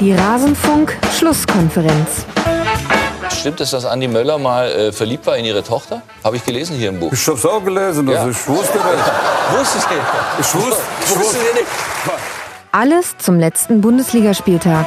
Die Rasenfunk-Schlusskonferenz. Stimmt es, dass Andi Möller mal äh, verliebt war in ihre Tochter? Habe ich gelesen hier im Buch. Ich habe es auch gelesen, also Ja. ich wusste das. Wusstest du? Ich wusste, ich Wusstest wusste. du nicht? Alles zum letzten Bundesligaspieltag.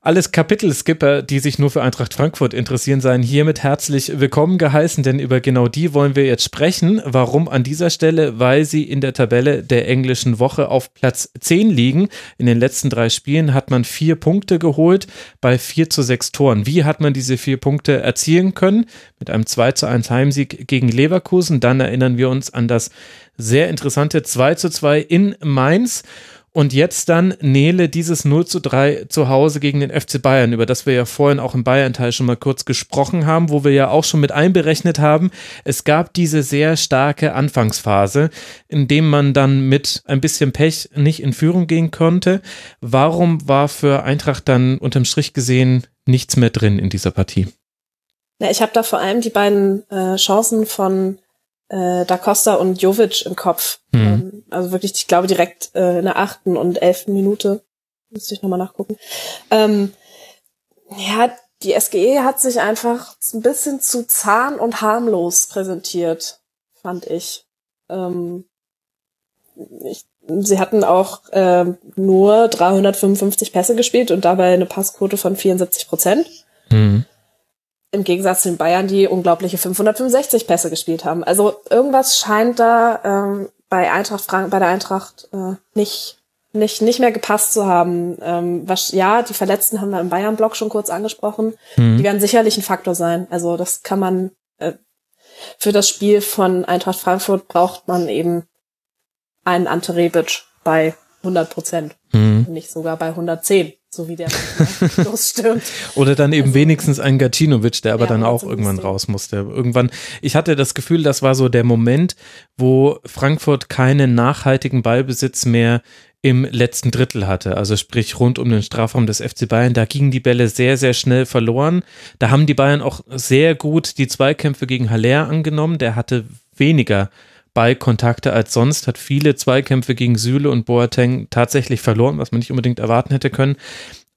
Alles Kapitelskipper, die sich nur für Eintracht Frankfurt interessieren, seien hiermit herzlich willkommen geheißen, denn über genau die wollen wir jetzt sprechen. Warum an dieser Stelle? Weil sie in der Tabelle der englischen Woche auf Platz 10 liegen. In den letzten drei Spielen hat man vier Punkte geholt bei 4 zu 6 Toren. Wie hat man diese vier Punkte erzielen können? Mit einem 2 zu 1 Heimsieg gegen Leverkusen. Dann erinnern wir uns an das sehr interessante 2 zu 2 in Mainz. Und jetzt dann Nele dieses 0 zu 3 zu Hause gegen den FC Bayern, über das wir ja vorhin auch im Bayern-Teil schon mal kurz gesprochen haben, wo wir ja auch schon mit einberechnet haben. Es gab diese sehr starke Anfangsphase, in dem man dann mit ein bisschen Pech nicht in Führung gehen konnte. Warum war für Eintracht dann unterm Strich gesehen nichts mehr drin in dieser Partie? Ja, ich habe da vor allem die beiden äh, Chancen von äh, Da Costa und Jovic im Kopf. Mhm. Ähm, also wirklich, ich glaube direkt äh, in der achten und elften Minute. Müsste ich nochmal nachgucken. Ähm, ja, die SGE hat sich einfach ein bisschen zu zahn und harmlos präsentiert, fand ich. Ähm, ich sie hatten auch ähm, nur 355 Pässe gespielt und dabei eine Passquote von 74 Prozent. Mhm. Im Gegensatz zu den Bayern, die unglaubliche 565 Pässe gespielt haben. Also irgendwas scheint da ähm, bei Eintracht Frank bei der Eintracht äh, nicht nicht nicht mehr gepasst zu haben. Ähm, was, ja, die Verletzten haben wir im Bayern-Block schon kurz angesprochen. Mhm. Die werden sicherlich ein Faktor sein. Also das kann man äh, für das Spiel von Eintracht Frankfurt braucht man eben einen Ante Rebic bei 100 Prozent, Mhm. nicht sogar bei 110, so wie der losstürmt. Oder dann eben Also- wenigstens ein Gacinovic, der aber Ja, dann auch irgendwann raus musste. Irgendwann, ich hatte das Gefühl, das war so der Moment, wo Frankfurt keinen nachhaltigen Ballbesitz mehr im letzten Drittel hatte, also sprich rund um den Strafraum des FC Bayern. Da gingen die Bälle sehr, sehr schnell verloren. Da haben die Bayern auch sehr gut die Zweikämpfe gegen Haller angenommen. Der hatte weniger Ballkontakte als sonst, hat viele Zweikämpfe gegen Süle und Boateng tatsächlich verloren, was man nicht unbedingt erwarten hätte können.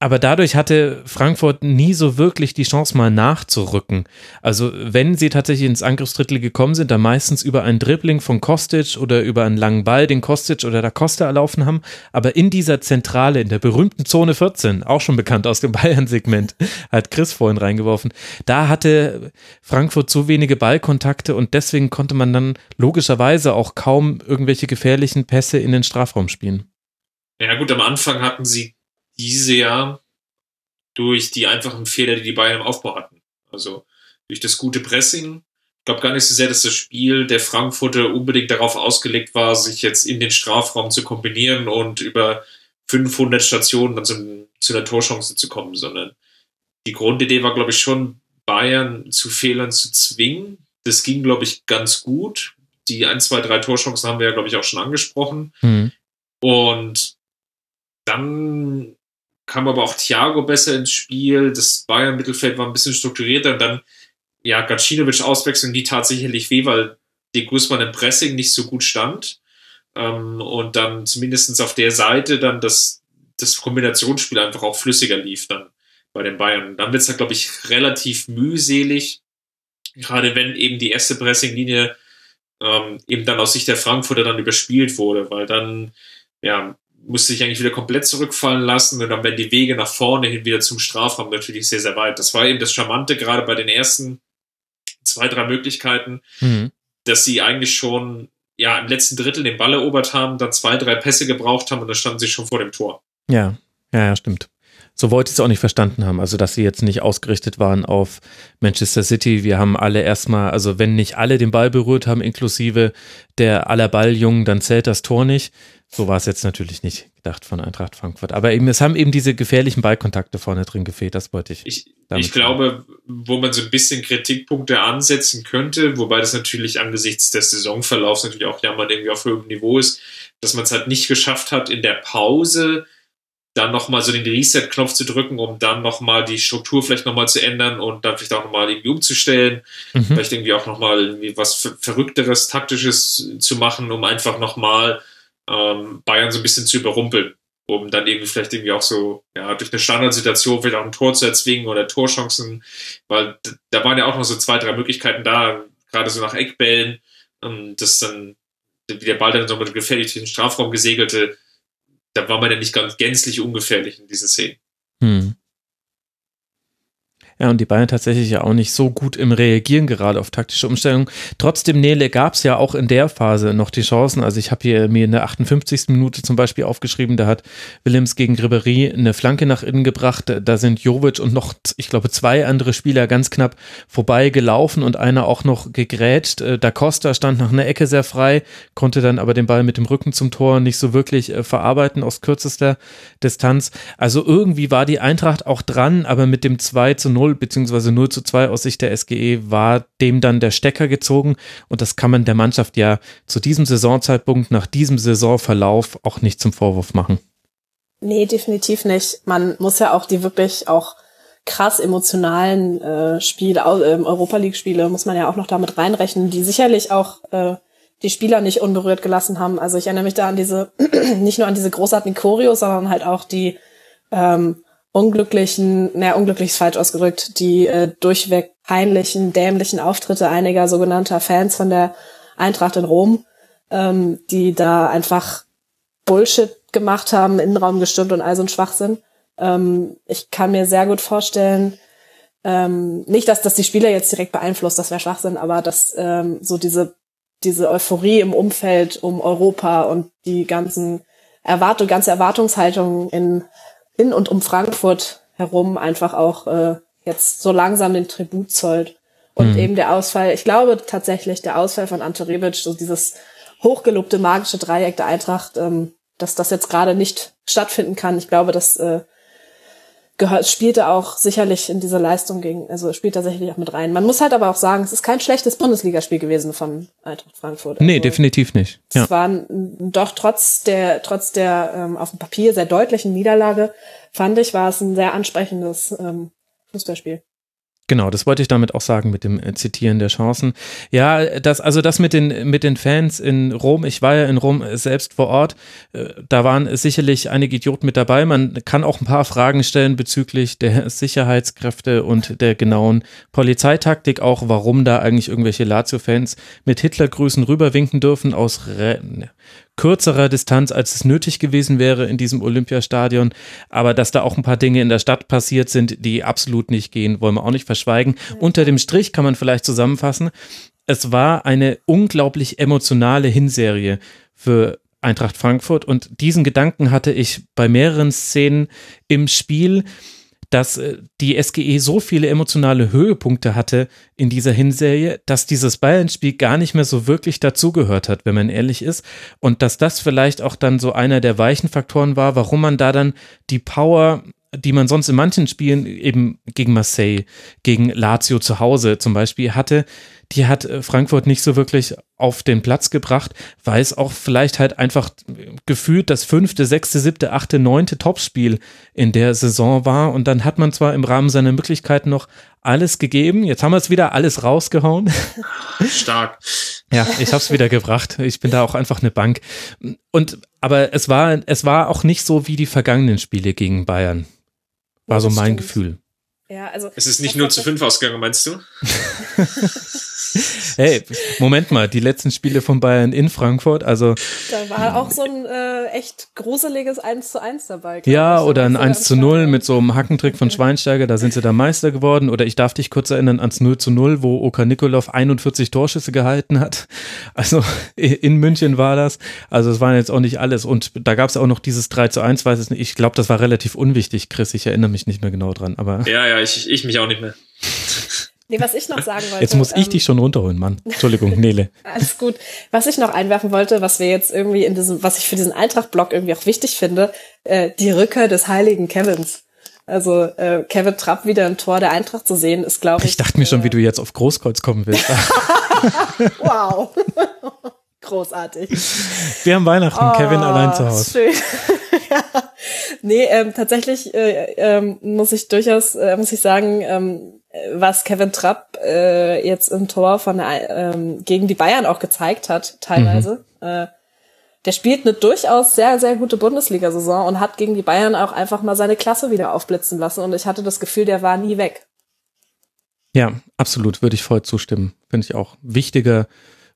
Aber dadurch hatte Frankfurt nie so wirklich die Chance, mal nachzurücken. Also, wenn sie tatsächlich ins Angriffsdrittel gekommen sind, dann meistens über ein Dribbling von Kostic oder über einen langen Ball, den Kostic oder der Costa erlaufen haben. Aber in dieser Zentrale, in der berühmten Zone 14, auch schon bekannt aus dem Bayern-Segment, hat Chris vorhin reingeworfen, da hatte Frankfurt zu wenige Ballkontakte und deswegen konnte man dann logischerweise auch kaum irgendwelche gefährlichen Pässe in den Strafraum spielen. Ja gut, am Anfang hatten sie diese ja durch die einfachen Fehler, die die Bayern im Aufbau hatten. Also durch das gute Pressing. Ich glaube gar nicht so sehr, dass das Spiel der Frankfurter unbedingt darauf ausgelegt war, sich jetzt in den Strafraum zu kombinieren und über 500 Stationen dann zu, zu einer Torchance zu kommen, sondern die Grundidee war, glaube ich, schon, Bayern zu Fehlern zu zwingen. Das ging, glaube ich, ganz gut. Die 1, 2, 3 Torchancen haben wir ja, glaube ich, auch schon angesprochen. Hm. Und dann kam aber auch Thiago besser ins Spiel. Das Bayern-Mittelfeld war ein bisschen strukturierter. Und dann, ja, Gacinovic Auswechslung, die tat sicherlich weh, weil De Guzman im Pressing nicht so gut stand. Ähm, und dann zumindestens auf der Seite dann das, das Kombinationsspiel einfach auch flüssiger lief dann bei den Bayern. Dann wird es halt, glaube ich, relativ mühselig. Gerade wenn eben die erste Pressinglinie ähm, eben dann aus Sicht der Frankfurter dann überspielt wurde, weil dann ja, musste sich eigentlich wieder komplett zurückfallen lassen und dann werden die Wege nach vorne hin wieder zum Strafraum natürlich sehr, sehr weit. Das war eben das Charmante gerade bei den ersten zwei, drei Möglichkeiten, Mhm. dass sie eigentlich schon ja im letzten Drittel den Ball erobert haben, dann zwei, drei Pässe gebraucht haben und dann standen sie schon vor dem Tor. Ja, ja, ja, stimmt. So wollte ich es auch nicht verstanden haben. Also, dass sie jetzt nicht ausgerichtet waren auf Manchester City. Wir haben alle erstmal, also wenn nicht alle den Ball berührt haben, inklusive der aller Balljungen, dann zählt das Tor nicht. So war es jetzt natürlich nicht gedacht von Eintracht Frankfurt. Aber eben, es haben eben diese gefährlichen Ballkontakte vorne drin gefehlt. Das wollte ich. Ich, ich glaube, wo man so ein bisschen Kritikpunkte ansetzen könnte, wobei das natürlich angesichts des Saisonverlaufs natürlich auch ja mal irgendwie auf höherem Niveau ist, dass man es halt nicht geschafft hat, in der Pause dann nochmal so den Reset-Knopf zu drücken, um dann nochmal die Struktur vielleicht nochmal zu ändern und dann vielleicht auch nochmal irgendwie umzustellen. Mhm. Vielleicht irgendwie auch nochmal irgendwie was Verrückteres, Taktisches zu machen, um einfach nochmal ähm, Bayern so ein bisschen zu überrumpeln. Um dann irgendwie vielleicht irgendwie auch so, ja, durch eine Standardsituation vielleicht auch ein Tor zu erzwingen oder Torchancen, weil da waren ja auch noch so zwei, drei Möglichkeiten da, gerade so nach Eckbällen, ähm, dass dann, wie der Ball dann so mit gefährlich durch den Strafraum gesegelte, da war man ja nicht ganz gänzlich ungefährlich in diesen Szenen. Hm. Ja, und die Bayern tatsächlich ja auch nicht so gut im Reagieren gerade auf taktische Umstellungen. Trotzdem, Nele, gab es ja auch in der Phase noch die Chancen. Also ich habe hier mir in der 58. Minute zum Beispiel aufgeschrieben, da hat Willems gegen Ribery eine Flanke nach innen gebracht. Da sind Jovic und noch, ich glaube, zwei andere Spieler ganz knapp vorbei gelaufen und einer auch noch gegrätscht. Äh, da Costa stand nach einer Ecke sehr frei, konnte dann aber den Ball mit dem Rücken zum Tor nicht so wirklich äh, verarbeiten aus kürzester Distanz. Also irgendwie war die Eintracht auch dran, aber mit dem 2 zu 0 0 bzw. 0 zu 2 aus Sicht der SGE war dem dann der Stecker gezogen und das kann man der Mannschaft ja zu diesem Saisonzeitpunkt, nach diesem Saisonverlauf auch nicht zum Vorwurf machen. Nee, definitiv nicht. Man muss ja auch die wirklich auch krass emotionalen äh, Spiele, äh, Europa League Spiele, muss man ja auch noch damit reinrechnen, die sicherlich auch äh, die Spieler nicht unberührt gelassen haben. Also ich erinnere mich da an diese, nicht nur an diese großartigen Choreos, sondern halt auch die ähm, unglücklichen, naja, unglücklich ist falsch ausgedrückt, die äh, durchweg peinlichen, dämlichen Auftritte einiger sogenannter Fans von der Eintracht in Rom, ähm, die da einfach Bullshit gemacht haben, Innenraum gestürmt und all so ein Schwachsinn. Ähm, ich kann mir sehr gut vorstellen, ähm, nicht, dass das die Spieler jetzt direkt beeinflusst, das wäre Schwachsinn, aber dass ähm, so diese, diese Euphorie im Umfeld um Europa und die ganzen Erwartung, ganze Erwartungshaltung in in und um Frankfurt herum einfach auch äh, jetzt so langsam den Tribut zollt. Und mhm. eben der Ausfall, ich glaube tatsächlich, der Ausfall von Ante Rebic, so dieses hochgelobte magische Dreieck der Eintracht, ähm, dass das jetzt gerade nicht stattfinden kann. Ich glaube, das äh, gehört, spielte auch sicherlich in diese Leistung gegen, also spielt tatsächlich auch mit rein. Man muss halt aber auch sagen, es ist kein schlechtes Bundesligaspiel gewesen von Eintracht Frankfurt. Also nee, definitiv nicht. Ja. Es war doch trotz der, trotz der ähm, auf dem Papier sehr deutlichen Niederlage, fand ich, war es ein sehr ansprechendes ähm, Fußballspiel. Genau, das wollte ich damit auch sagen mit dem äh, Zitieren der Chancen. Ja, das, also das mit den, mit den Fans in Rom, ich war ja in Rom selbst vor Ort, äh, da waren sicherlich einige Idioten mit dabei. Man kann auch ein paar Fragen stellen bezüglich der Sicherheitskräfte und der genauen Polizeitaktik, auch warum da eigentlich irgendwelche Lazio-Fans mit Hitlergrüßen rüberwinken dürfen aus kürzerer Distanz, als es nötig gewesen wäre in diesem Olympiastadion. Aber dass da auch ein paar Dinge in der Stadt passiert sind, die absolut nicht gehen, wollen wir auch nicht verschweigen. Unter dem Strich kann man vielleicht zusammenfassen. Es war eine unglaublich emotionale Hinserie für Eintracht Frankfurt und diesen Gedanken hatte ich bei mehreren Szenen im Spiel dass äh, die SGE so viele emotionale Höhepunkte hatte in dieser Hinserie, dass dieses Bayern-Spiel gar nicht mehr so wirklich dazugehört hat, wenn man ehrlich ist. Und dass das vielleicht auch dann so einer der weichen Faktoren war, warum man da dann die Power die man sonst in manchen Spielen eben gegen Marseille, gegen Lazio zu Hause zum Beispiel hatte, die hat äh, Frankfurt nicht so wirklich auf den Platz gebracht, weil es auch vielleicht halt einfach gefühlt das fünfte, sechste, siebte, achte, neunte Topspiel in der Saison war. Und dann hat man zwar im Rahmen seiner Möglichkeiten noch alles gegeben. Jetzt haben wir es wieder alles rausgehauen. Stark. ja, ich habe es wieder gebracht. Ich bin da auch einfach eine Bank. Und aber es war es war auch nicht so wie die vergangenen Spiele gegen Bayern. War so mein Gefühl. Ja, also. Es ist nicht nur zu fünf ausgegangen, meinst du? Hey, Moment mal, die letzten Spiele von Bayern in Frankfurt, also. Da war auch so ein äh, echt gruseliges 1 zu 1 dabei. Ja, ich. oder ein So 1 ganz zu 0 stark. mit so einem Hackentrick von Schweinsteiger, da sind sie da Meister geworden. Oder ich darf dich kurz erinnern ans 0 zu 0, wo Oka Nikolov 41 Torschüsse gehalten hat. Also in München war das. Also es waren jetzt auch nicht alles. Und da gab es auch noch dieses 3 zu 1, weiß ich nicht. Ich glaube, das war relativ unwichtig, Chris. Ich erinnere mich nicht mehr genau dran. Aber Ja, ja, ich, ich mich auch nicht mehr. Nee, was ich noch sagen wollte. jetzt muss ich ähm, dich schon runterholen, Mann. Entschuldigung, Nele. Alles gut. Was ich noch einwerfen wollte, was wir jetzt irgendwie in diesem, was ich für diesen Eintracht-Blog irgendwie auch wichtig finde, äh, die Rückkehr des heiligen Kevins. Also äh, Kevin Trapp wieder im Tor der Eintracht zu sehen, ist glaube ich. Ich dachte mir schon, wie du jetzt auf Großkreuz kommen willst. Wow. Großartig. Wir haben Weihnachten, Kevin allein zu Hause. Schön. Nee, ähm, tatsächlich äh, ähm, muss ich durchaus, äh, muss ich sagen, ähm, was Kevin Trapp äh, jetzt im Tor von der, ähm, gegen die Bayern auch gezeigt hat, teilweise. Äh, der spielt eine durchaus sehr, sehr gute Bundesliga-Saison und hat gegen die Bayern auch einfach mal seine Klasse wieder aufblitzen lassen. Und ich hatte das Gefühl, der war nie weg. Ja, absolut, würde ich voll zustimmen. Finde ich auch. Wichtiger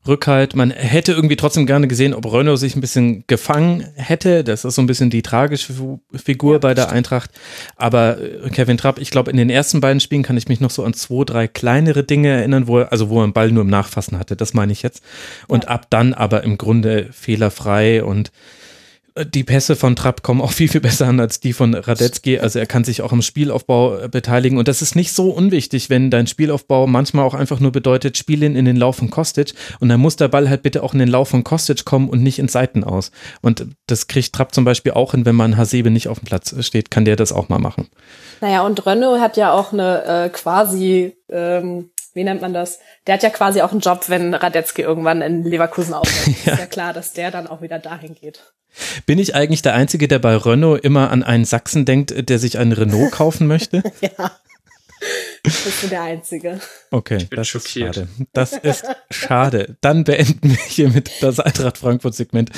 Rückhalt. Man hätte irgendwie trotzdem gerne gesehen, ob Renault sich ein bisschen gefangen hätte. Das ist so ein bisschen die tragische Figur bei der Eintracht. Aber äh, Kevin Trapp, ich glaube, in den ersten beiden Spielen kann ich mich noch so an zwei, drei kleinere Dinge erinnern, wo er, also wo er den Ball nur im Nachfassen hatte. Das meine ich jetzt. Und ab dann aber im Grunde fehlerfrei und die Pässe von Trapp kommen auch viel, viel besser an als die von Radetzky. Also er kann sich auch im Spielaufbau äh, beteiligen. Und das ist nicht so unwichtig, wenn dein Spielaufbau manchmal auch einfach nur bedeutet, spiel ihn in den Lauf von Kostic. Und dann muss der Ball halt bitte auch in den Lauf von Kostic kommen und nicht in Seiten aus. Und das kriegt Trapp zum Beispiel auch hin, wenn man Hasebe nicht auf dem Platz steht, kann der das auch mal machen. Naja, und Renault hat ja auch eine äh, quasi, ähm, wie nennt man das? Der hat ja quasi auch einen Job, wenn Radetzky irgendwann in Leverkusen aufhört. Ja. Ist ja klar, dass der dann auch wieder dahin geht. Bin ich eigentlich der Einzige, der bei Renault immer an einen Sachsen denkt, der sich einen Renault kaufen möchte? Ja. Bist du der Einzige. Okay, bin das schockiert. ist schade. Das ist schade. Dann beenden wir hiermit das Eintracht Frankfurt-Segment.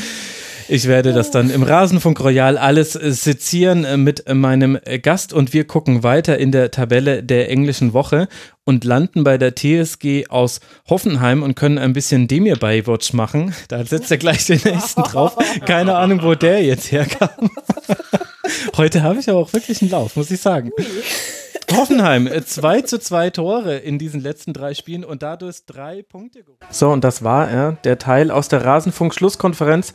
Ich werde das dann im Rasenfunk Royal alles äh, sezieren äh, mit äh, meinem Gast und wir gucken weiter in der Tabelle der englischen Woche und landen bei der TSG aus Hoffenheim und können ein bisschen Demir Baywatch machen. Da setzt er gleich den nächsten drauf. Keine Ahnung, wo der jetzt herkam. Heute habe ich aber auch wirklich einen Lauf, muss ich sagen. Hoffenheim, 2 zu 2 Tore in diesen letzten drei Spielen und dadurch drei Punkte. So, und das war er, der Teil aus der Rasenfunk-Schlusskonferenz